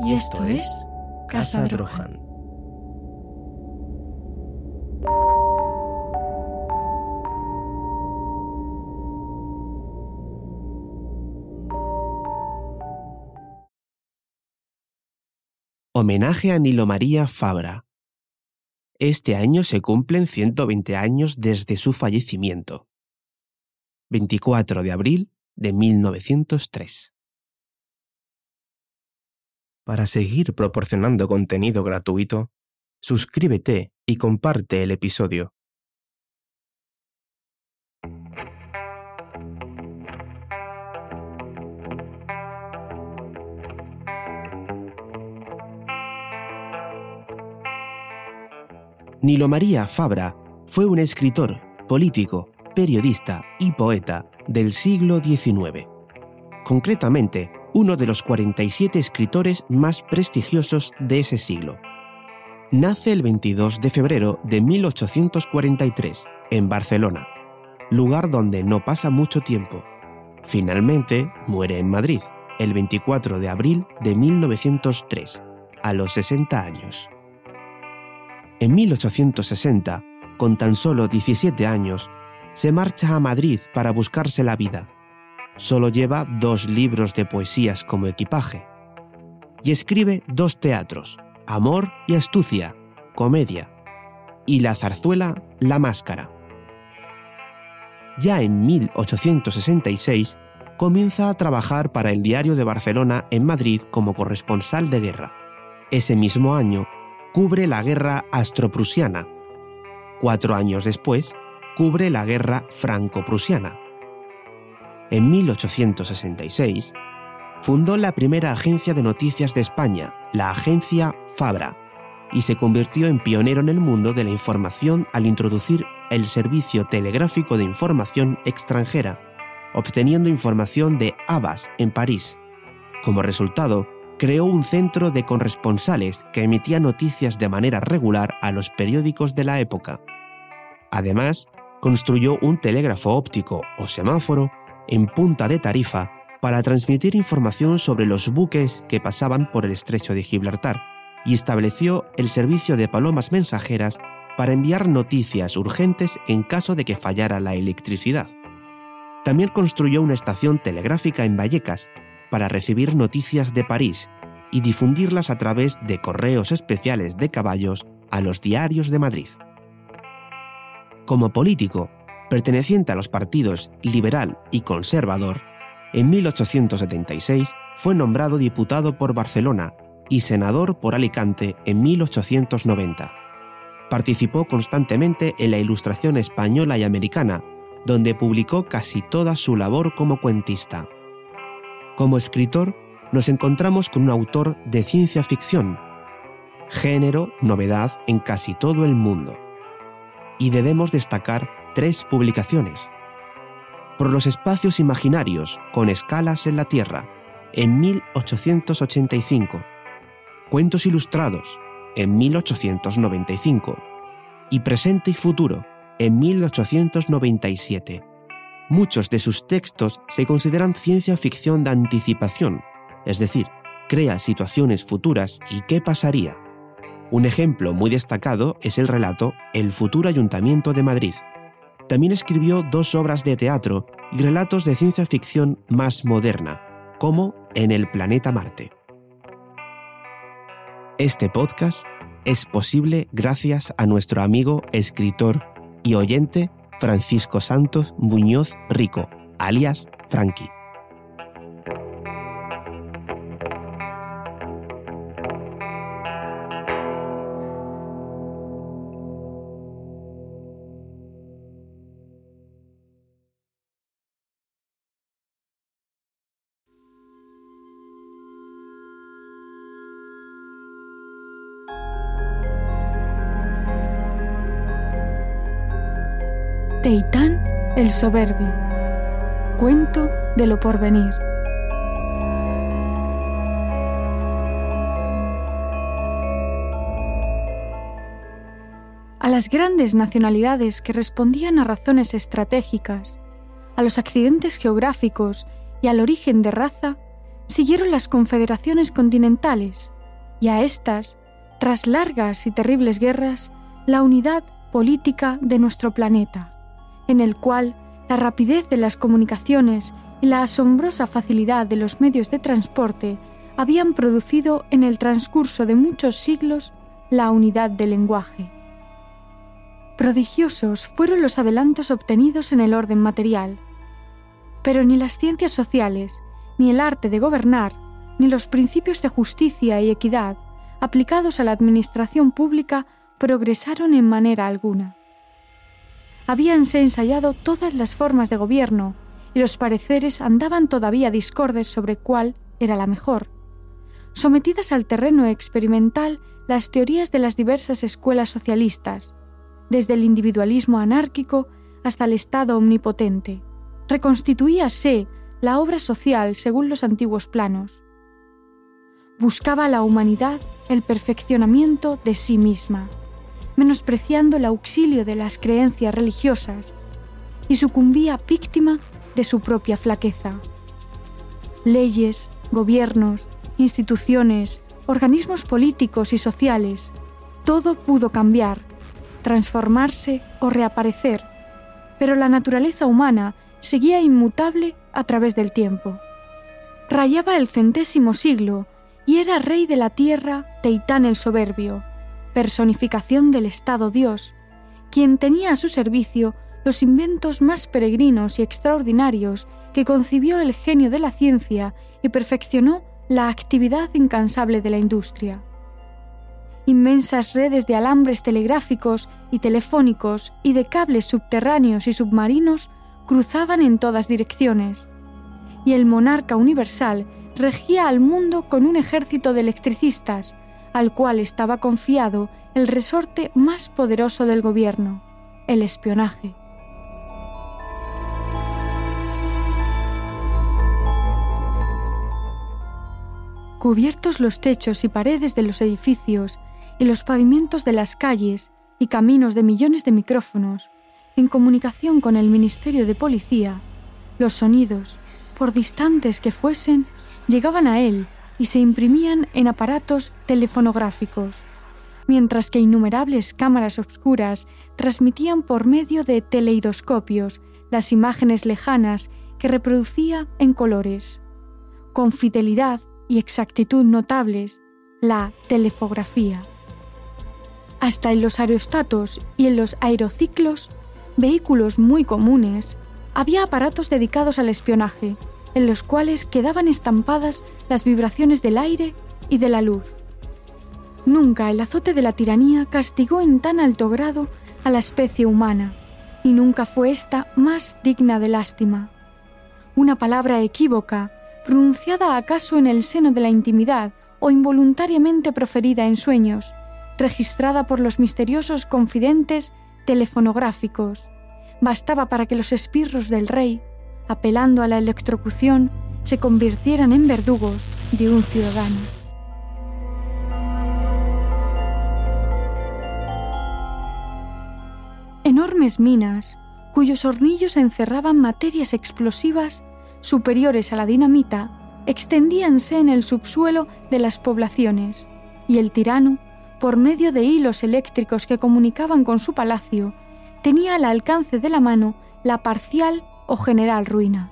Y esto es Casa Drohan. Homenaje a Nilo María Fabra. Este año se cumplen 120 años desde su fallecimiento. 24 de abril de 1903. Para seguir proporcionando contenido gratuito, suscríbete y comparte el episodio. Nilo María Fabra fue un escritor, político, periodista y poeta del siglo XIX. Concretamente, uno de los 47 escritores más prestigiosos de ese siglo. Nace el 22 de febrero de 1843 en Barcelona, lugar donde no pasa mucho tiempo. Finalmente muere en Madrid el 24 de abril de 1903, a los 60 años. En 1860, con tan solo 17 años, se marcha a Madrid para buscarse la vida solo lleva dos libros de poesías como equipaje. Y escribe dos teatros, Amor y Astucia, comedia, y La zarzuela, La máscara. Ya en 1866 comienza a trabajar para el Diario de Barcelona en Madrid como corresponsal de guerra. Ese mismo año cubre la guerra astroprusiana. Cuatro años después, cubre la guerra franco-prusiana en 1866, fundó la primera agencia de noticias de España, la agencia Fabra, y se convirtió en pionero en el mundo de la información al introducir el Servicio Telegráfico de Información Extranjera, obteniendo información de Abbas en París. Como resultado, creó un centro de corresponsales que emitía noticias de manera regular a los periódicos de la época. Además, construyó un telégrafo óptico o semáforo en punta de Tarifa para transmitir información sobre los buques que pasaban por el estrecho de Gibraltar y estableció el servicio de palomas mensajeras para enviar noticias urgentes en caso de que fallara la electricidad. También construyó una estación telegráfica en Vallecas para recibir noticias de París y difundirlas a través de correos especiales de caballos a los diarios de Madrid. Como político, perteneciente a los partidos liberal y conservador, en 1876 fue nombrado diputado por Barcelona y senador por Alicante en 1890. Participó constantemente en la ilustración española y americana, donde publicó casi toda su labor como cuentista. Como escritor, nos encontramos con un autor de ciencia ficción, género novedad en casi todo el mundo. Y debemos destacar tres publicaciones. Por los espacios imaginarios con escalas en la Tierra, en 1885. Cuentos ilustrados, en 1895. Y Presente y Futuro, en 1897. Muchos de sus textos se consideran ciencia ficción de anticipación, es decir, crea situaciones futuras y qué pasaría. Un ejemplo muy destacado es el relato El futuro Ayuntamiento de Madrid, también escribió dos obras de teatro y relatos de ciencia ficción más moderna, como En el planeta Marte. Este podcast es posible gracias a nuestro amigo, escritor y oyente Francisco Santos Muñoz Rico, alias Frankie. Teitán el Soberbio. Cuento de lo porvenir. A las grandes nacionalidades que respondían a razones estratégicas, a los accidentes geográficos y al origen de raza, siguieron las confederaciones continentales, y a estas, tras largas y terribles guerras, la unidad política de nuestro planeta, en el cual la rapidez de las comunicaciones y la asombrosa facilidad de los medios de transporte habían producido en el transcurso de muchos siglos la unidad del lenguaje. Prodigiosos fueron los adelantos obtenidos en el orden material, pero ni las ciencias sociales, ni el arte de gobernar, ni los principios de justicia y equidad aplicados a la administración pública progresaron en manera alguna. Habíanse ensayado todas las formas de gobierno y los pareceres andaban todavía discordes sobre cuál era la mejor. Sometidas al terreno experimental las teorías de las diversas escuelas socialistas, desde el individualismo anárquico hasta el Estado omnipotente. Reconstituíase la obra social según los antiguos planos. Buscaba la humanidad el perfeccionamiento de sí misma, menospreciando el auxilio de las creencias religiosas, y sucumbía víctima de su propia flaqueza. Leyes, gobiernos, instituciones, organismos políticos y sociales, todo pudo cambiar transformarse o reaparecer, pero la naturaleza humana seguía inmutable a través del tiempo. Rayaba el centésimo siglo y era rey de la tierra Teitán el Soberbio, personificación del Estado Dios, quien tenía a su servicio los inventos más peregrinos y extraordinarios que concibió el genio de la ciencia y perfeccionó la actividad incansable de la industria. Inmensas redes de alambres telegráficos y telefónicos y de cables subterráneos y submarinos cruzaban en todas direcciones. Y el monarca universal regía al mundo con un ejército de electricistas, al cual estaba confiado el resorte más poderoso del gobierno, el espionaje. Cubiertos los techos y paredes de los edificios y los pavimentos de las calles y caminos de millones de micrófonos, en comunicación con el Ministerio de Policía, los sonidos, por distantes que fuesen, llegaban a él y se imprimían en aparatos telefonográficos, mientras que innumerables cámaras obscuras transmitían por medio de teleidoscopios las imágenes lejanas que reproducía en colores. Con fidelidad y exactitud notables, la telefografía hasta en los aerostatos y en los aerociclos, vehículos muy comunes, había aparatos dedicados al espionaje, en los cuales quedaban estampadas las vibraciones del aire y de la luz. Nunca el azote de la tiranía castigó en tan alto grado a la especie humana, y nunca fue ésta más digna de lástima. Una palabra equívoca, pronunciada acaso en el seno de la intimidad o involuntariamente proferida en sueños, registrada por los misteriosos confidentes telefonográficos. Bastaba para que los espirros del rey, apelando a la electrocución, se convirtieran en verdugos de un ciudadano. Enormes minas, cuyos hornillos encerraban materias explosivas superiores a la dinamita, extendíanse en el subsuelo de las poblaciones, y el tirano por medio de hilos eléctricos que comunicaban con su palacio, tenía al alcance de la mano la parcial o general ruina.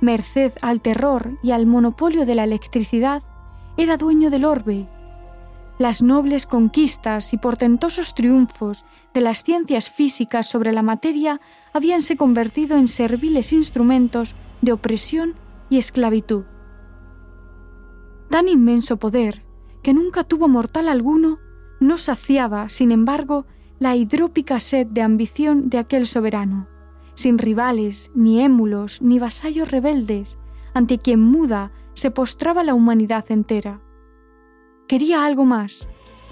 Merced al terror y al monopolio de la electricidad, era dueño del orbe. Las nobles conquistas y portentosos triunfos de las ciencias físicas sobre la materia habíanse convertido en serviles instrumentos de opresión y esclavitud. Tan inmenso poder que nunca tuvo mortal alguno, no saciaba, sin embargo, la hidrópica sed de ambición de aquel soberano, sin rivales, ni émulos, ni vasallos rebeldes, ante quien muda se postraba la humanidad entera. Quería algo más,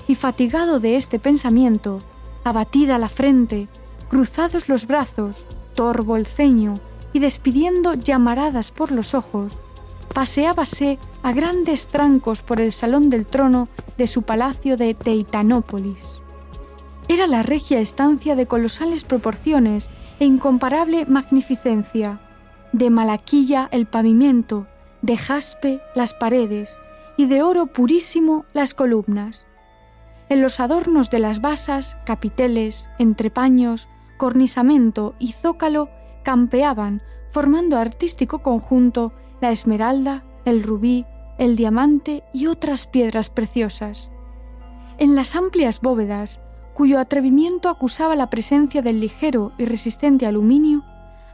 y fatigado de este pensamiento, abatida la frente, cruzados los brazos, torvo el ceño y despidiendo llamaradas por los ojos, paseábase a grandes trancos por el salón del trono de su palacio de Teitanópolis. Era la regia estancia de colosales proporciones e incomparable magnificencia, de malaquilla el pavimento, de jaspe las paredes y de oro purísimo las columnas. En los adornos de las basas, capiteles, entrepaños, cornisamento y zócalo campeaban, formando artístico conjunto, la esmeralda, el rubí, el diamante y otras piedras preciosas. En las amplias bóvedas, cuyo atrevimiento acusaba la presencia del ligero y resistente aluminio,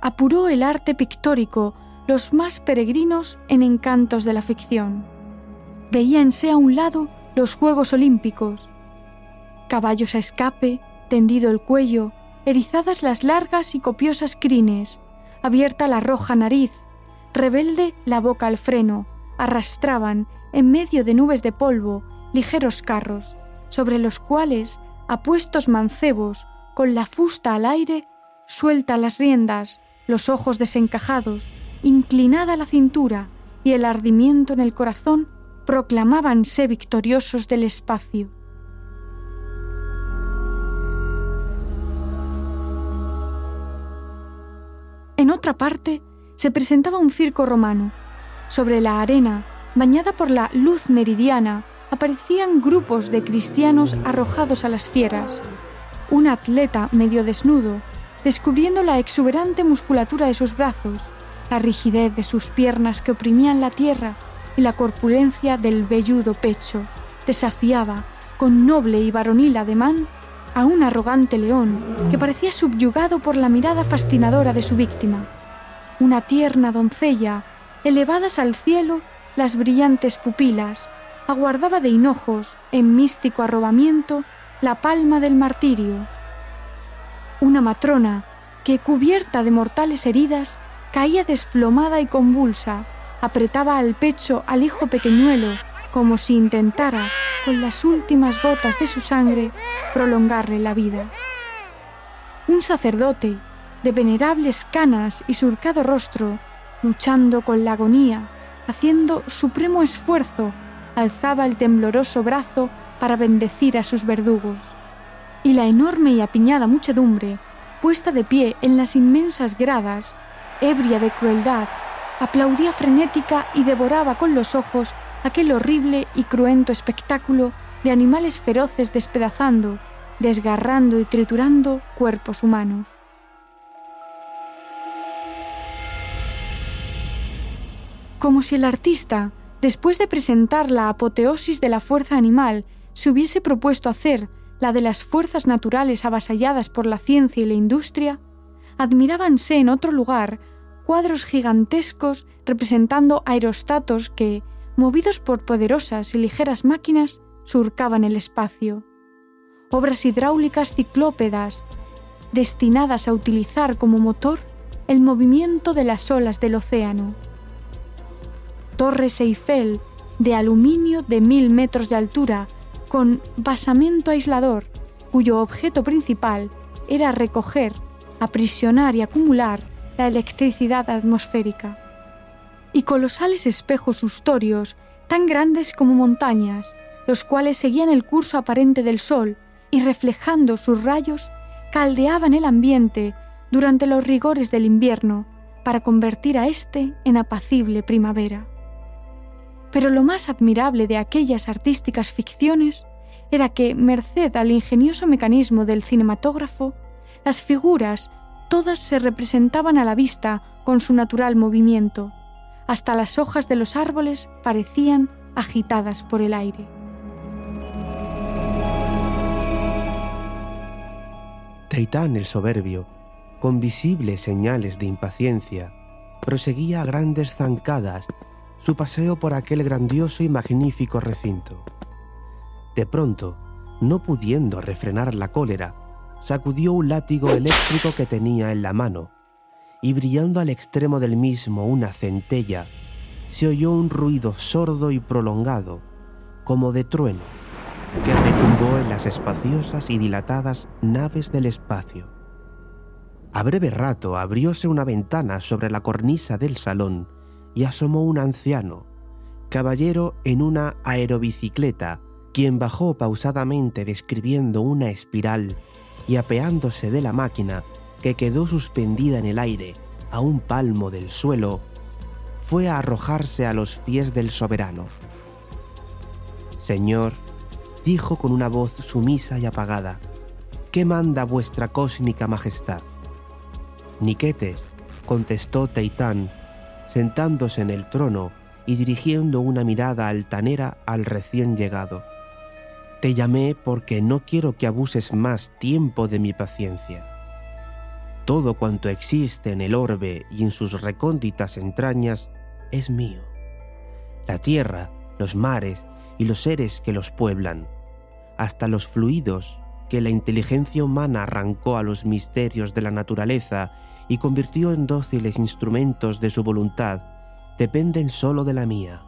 apuró el arte pictórico los más peregrinos en encantos de la ficción. Veíanse a un lado los Juegos Olímpicos, caballos a escape, tendido el cuello, erizadas las largas y copiosas crines, abierta la roja nariz, rebelde la boca al freno, arrastraban, en medio de nubes de polvo, ligeros carros, sobre los cuales, apuestos mancebos, con la fusta al aire, suelta las riendas, los ojos desencajados, inclinada la cintura y el ardimiento en el corazón, proclamábanse victoriosos del espacio. En otra parte se presentaba un circo romano. Sobre la arena, bañada por la luz meridiana, aparecían grupos de cristianos arrojados a las fieras. Un atleta medio desnudo, descubriendo la exuberante musculatura de sus brazos, la rigidez de sus piernas que oprimían la tierra y la corpulencia del velludo pecho, desafiaba, con noble y varonil ademán, a un arrogante león que parecía subyugado por la mirada fascinadora de su víctima. Una tierna doncella, elevadas al cielo las brillantes pupilas, aguardaba de hinojos, en místico arrobamiento, la palma del martirio. Una matrona, que cubierta de mortales heridas, caía desplomada y convulsa, apretaba al pecho al hijo pequeñuelo, como si intentara, con las últimas gotas de su sangre, prolongarle la vida. Un sacerdote, de venerables canas y surcado rostro, luchando con la agonía, haciendo supremo esfuerzo, alzaba el tembloroso brazo para bendecir a sus verdugos. Y la enorme y apiñada muchedumbre, puesta de pie en las inmensas gradas, ebria de crueldad, aplaudía frenética y devoraba con los ojos aquel horrible y cruento espectáculo de animales feroces despedazando, desgarrando y triturando cuerpos humanos. Como si el artista, después de presentar la apoteosis de la fuerza animal, se hubiese propuesto hacer la de las fuerzas naturales avasalladas por la ciencia y la industria, admirábanse en otro lugar cuadros gigantescos representando aerostatos que, movidos por poderosas y ligeras máquinas, surcaban el espacio. Obras hidráulicas ciclópedas, destinadas a utilizar como motor el movimiento de las olas del océano. Torres Eiffel de aluminio de mil metros de altura, con basamento aislador, cuyo objeto principal era recoger, aprisionar y acumular la electricidad atmosférica y colosales espejos ustorios, tan grandes como montañas, los cuales seguían el curso aparente del sol y reflejando sus rayos, caldeaban el ambiente durante los rigores del invierno para convertir a éste en apacible primavera. Pero lo más admirable de aquellas artísticas ficciones era que, merced al ingenioso mecanismo del cinematógrafo, las figuras todas se representaban a la vista con su natural movimiento, hasta las hojas de los árboles parecían agitadas por el aire. Teitán el soberbio, con visibles señales de impaciencia, proseguía a grandes zancadas su paseo por aquel grandioso y magnífico recinto. De pronto, no pudiendo refrenar la cólera, sacudió un látigo eléctrico que tenía en la mano y brillando al extremo del mismo una centella, se oyó un ruido sordo y prolongado, como de trueno, que retumbó en las espaciosas y dilatadas naves del espacio. A breve rato abrióse una ventana sobre la cornisa del salón y asomó un anciano, caballero en una aerobicicleta, quien bajó pausadamente describiendo una espiral y apeándose de la máquina que quedó suspendida en el aire a un palmo del suelo, fue a arrojarse a los pies del soberano. Señor, dijo con una voz sumisa y apagada, ¿qué manda vuestra cósmica majestad? Niquetes, contestó Teitán, sentándose en el trono y dirigiendo una mirada altanera al recién llegado. Te llamé porque no quiero que abuses más tiempo de mi paciencia. Todo cuanto existe en el orbe y en sus recónditas entrañas es mío. La tierra, los mares y los seres que los pueblan, hasta los fluidos que la inteligencia humana arrancó a los misterios de la naturaleza y convirtió en dóciles instrumentos de su voluntad, dependen solo de la mía.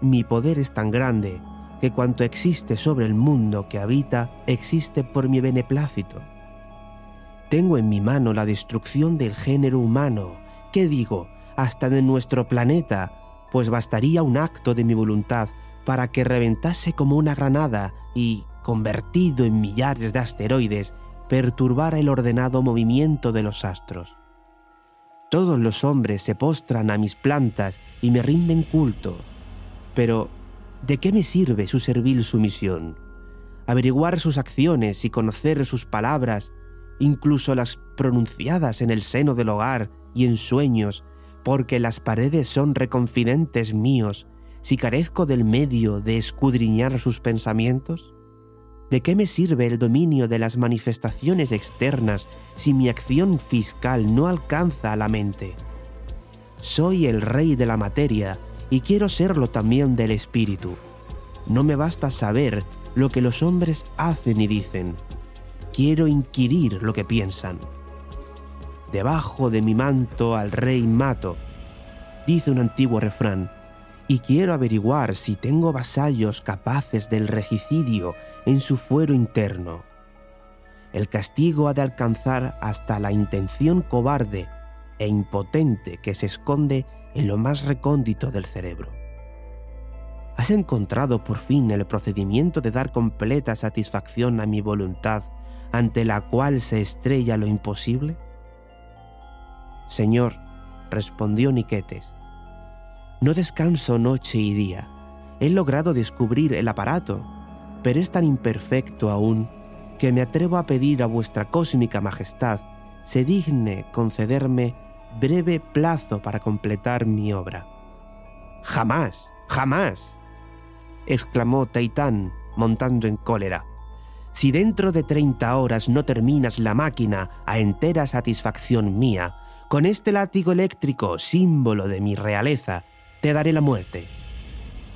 Mi poder es tan grande que cuanto existe sobre el mundo que habita existe por mi beneplácito. Tengo en mi mano la destrucción del género humano, ¿qué digo? Hasta de nuestro planeta, pues bastaría un acto de mi voluntad para que reventase como una granada y, convertido en millares de asteroides, perturbara el ordenado movimiento de los astros. Todos los hombres se postran a mis plantas y me rinden culto. Pero, ¿de qué me sirve su servil sumisión? Averiguar sus acciones y conocer sus palabras, incluso las pronunciadas en el seno del hogar y en sueños, porque las paredes son reconfidentes míos, si carezco del medio de escudriñar sus pensamientos? ¿De qué me sirve el dominio de las manifestaciones externas si mi acción fiscal no alcanza a la mente? Soy el rey de la materia y quiero serlo también del espíritu. No me basta saber lo que los hombres hacen y dicen. Quiero inquirir lo que piensan. Debajo de mi manto al rey mato, dice un antiguo refrán, y quiero averiguar si tengo vasallos capaces del regicidio en su fuero interno. El castigo ha de alcanzar hasta la intención cobarde e impotente que se esconde en lo más recóndito del cerebro. ¿Has encontrado por fin el procedimiento de dar completa satisfacción a mi voluntad ante la cual se estrella lo imposible? Señor, respondió Niquetes, no descanso noche y día. He logrado descubrir el aparato, pero es tan imperfecto aún que me atrevo a pedir a vuestra cósmica majestad se digne concederme breve plazo para completar mi obra. Jamás, jamás, exclamó Taitán montando en cólera. Si dentro de treinta horas no terminas la máquina a entera satisfacción mía, con este látigo eléctrico, símbolo de mi realeza, te daré la muerte.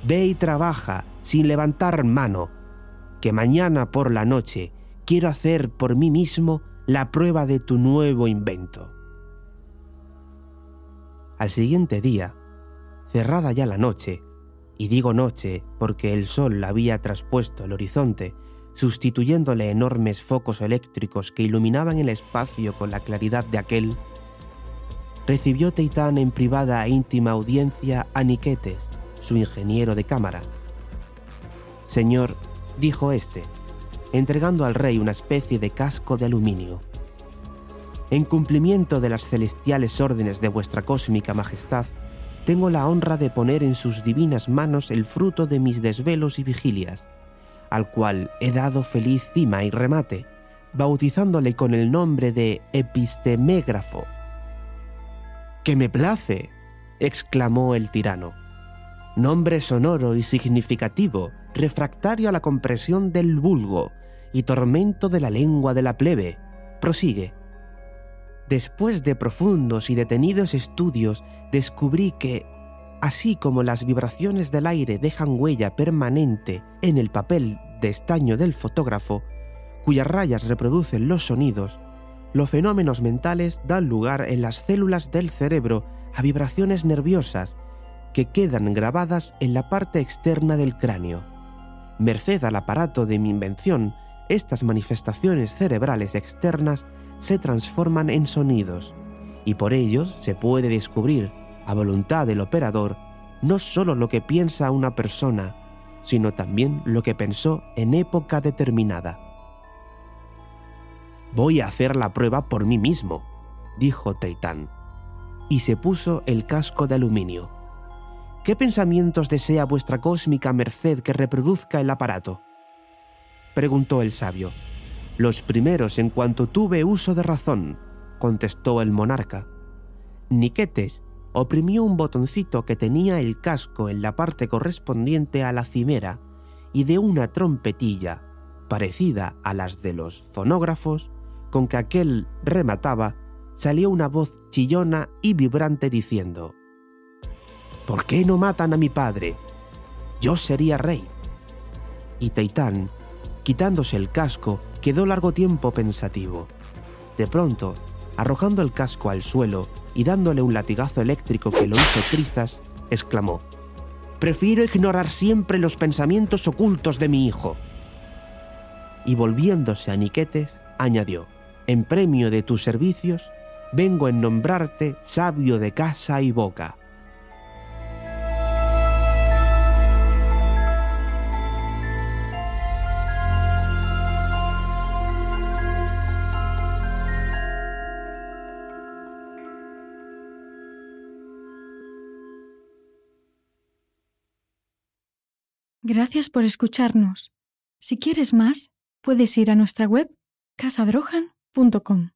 Ve y trabaja sin levantar mano, que mañana por la noche quiero hacer por mí mismo la prueba de tu nuevo invento. Al siguiente día, cerrada ya la noche, y digo noche porque el sol había traspuesto el horizonte, sustituyéndole enormes focos eléctricos que iluminaban el espacio con la claridad de aquel recibió Teitán en privada e íntima audiencia a Niquetes, su ingeniero de cámara. Señor, dijo éste, entregando al rey una especie de casco de aluminio. En cumplimiento de las celestiales órdenes de vuestra cósmica majestad, tengo la honra de poner en sus divinas manos el fruto de mis desvelos y vigilias, al cual he dado feliz cima y remate, bautizándole con el nombre de epistemégrafo, que me place, exclamó el tirano. Nombre sonoro y significativo, refractario a la compresión del vulgo y tormento de la lengua de la plebe. Prosigue. Después de profundos y detenidos estudios, descubrí que, así como las vibraciones del aire dejan huella permanente en el papel de estaño del fotógrafo, cuyas rayas reproducen los sonidos, los fenómenos mentales dan lugar en las células del cerebro a vibraciones nerviosas que quedan grabadas en la parte externa del cráneo. Merced al aparato de mi invención, estas manifestaciones cerebrales externas se transforman en sonidos, y por ellos se puede descubrir, a voluntad del operador, no solo lo que piensa una persona, sino también lo que pensó en época determinada. Voy a hacer la prueba por mí mismo, dijo Teitán, y se puso el casco de aluminio. ¿Qué pensamientos desea vuestra cósmica merced que reproduzca el aparato? preguntó el sabio. Los primeros en cuanto tuve uso de razón, contestó el monarca. Niquetes oprimió un botoncito que tenía el casco en la parte correspondiente a la cimera y de una trompetilla, parecida a las de los fonógrafos, con que aquel remataba, salió una voz chillona y vibrante diciendo, ¿Por qué no matan a mi padre? Yo sería rey. Y Teitán, quitándose el casco, quedó largo tiempo pensativo. De pronto, arrojando el casco al suelo y dándole un latigazo eléctrico que lo hizo trizas, exclamó, Prefiero ignorar siempre los pensamientos ocultos de mi hijo. Y volviéndose a Niquetes, añadió, En premio de tus servicios, vengo en nombrarte sabio de casa y boca Gracias por escucharnos. Si quieres más, puedes ir a nuestra web casabrojan.com.